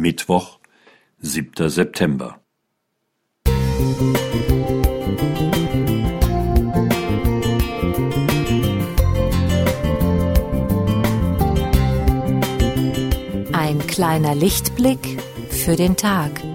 Mittwoch, 7. September. Ein kleiner Lichtblick für den Tag.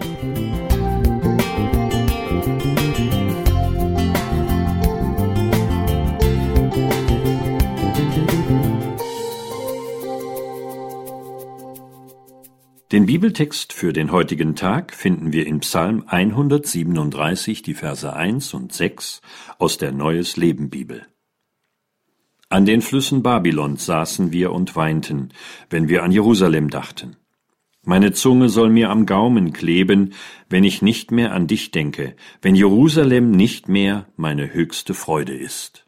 Den Bibeltext für den heutigen Tag finden wir in Psalm 137, die Verse 1 und 6 aus der Neues Leben Bibel. An den Flüssen Babylons saßen wir und weinten, wenn wir an Jerusalem dachten. Meine Zunge soll mir am Gaumen kleben, wenn ich nicht mehr an dich denke, wenn Jerusalem nicht mehr meine höchste Freude ist.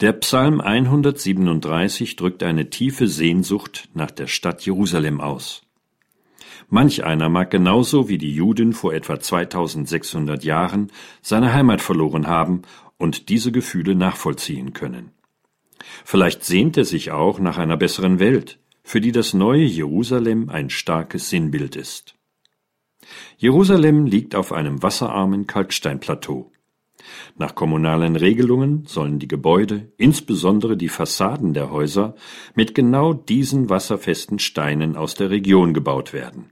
Der Psalm 137 drückt eine tiefe Sehnsucht nach der Stadt Jerusalem aus. Manch einer mag genauso wie die Juden vor etwa 2600 Jahren seine Heimat verloren haben und diese Gefühle nachvollziehen können. Vielleicht sehnt er sich auch nach einer besseren Welt, für die das neue Jerusalem ein starkes Sinnbild ist. Jerusalem liegt auf einem wasserarmen Kalksteinplateau. Nach kommunalen Regelungen sollen die Gebäude, insbesondere die Fassaden der Häuser, mit genau diesen wasserfesten Steinen aus der Region gebaut werden.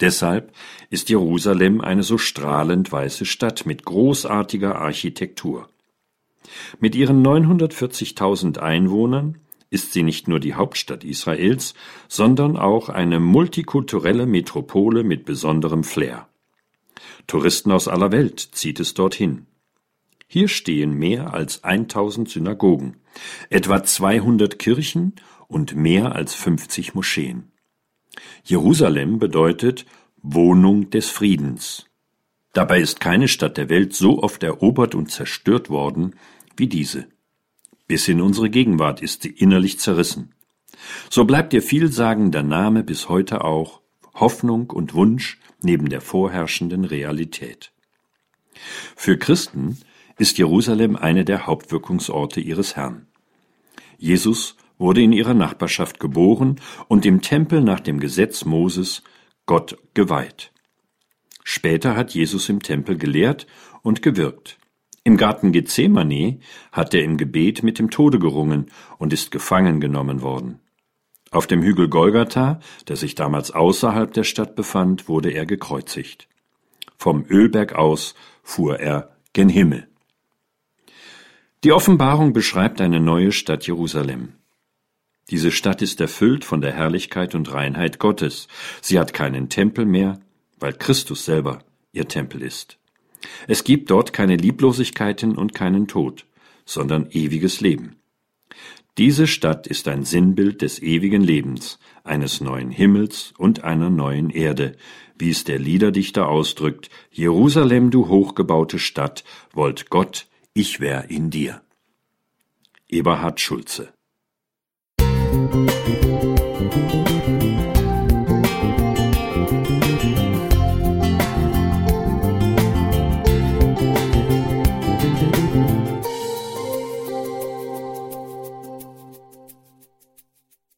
Deshalb ist Jerusalem eine so strahlend weiße Stadt mit großartiger Architektur. Mit ihren 940.000 Einwohnern ist sie nicht nur die Hauptstadt Israels, sondern auch eine multikulturelle Metropole mit besonderem Flair. Touristen aus aller Welt zieht es dorthin. Hier stehen mehr als 1000 Synagogen, etwa 200 Kirchen und mehr als 50 Moscheen. Jerusalem bedeutet Wohnung des Friedens. Dabei ist keine Stadt der Welt so oft erobert und zerstört worden wie diese. Bis in unsere Gegenwart ist sie innerlich zerrissen. So bleibt ihr vielsagender Name bis heute auch Hoffnung und Wunsch neben der vorherrschenden Realität. Für Christen ist Jerusalem eine der Hauptwirkungsorte ihres Herrn. Jesus wurde in ihrer Nachbarschaft geboren und im Tempel nach dem Gesetz Moses Gott geweiht. Später hat Jesus im Tempel gelehrt und gewirkt. Im Garten Gethsemane hat er im Gebet mit dem Tode gerungen und ist gefangen genommen worden. Auf dem Hügel Golgatha, der sich damals außerhalb der Stadt befand, wurde er gekreuzigt. Vom Ölberg aus fuhr er gen Himmel. Die Offenbarung beschreibt eine neue Stadt Jerusalem. Diese Stadt ist erfüllt von der Herrlichkeit und Reinheit Gottes. Sie hat keinen Tempel mehr, weil Christus selber ihr Tempel ist. Es gibt dort keine Lieblosigkeiten und keinen Tod, sondern ewiges Leben. Diese Stadt ist ein Sinnbild des ewigen Lebens, eines neuen Himmels und einer neuen Erde, wie es der Liederdichter ausdrückt, Jerusalem, du hochgebaute Stadt, wollt Gott ich wär in dir. Eberhard Schulze Musik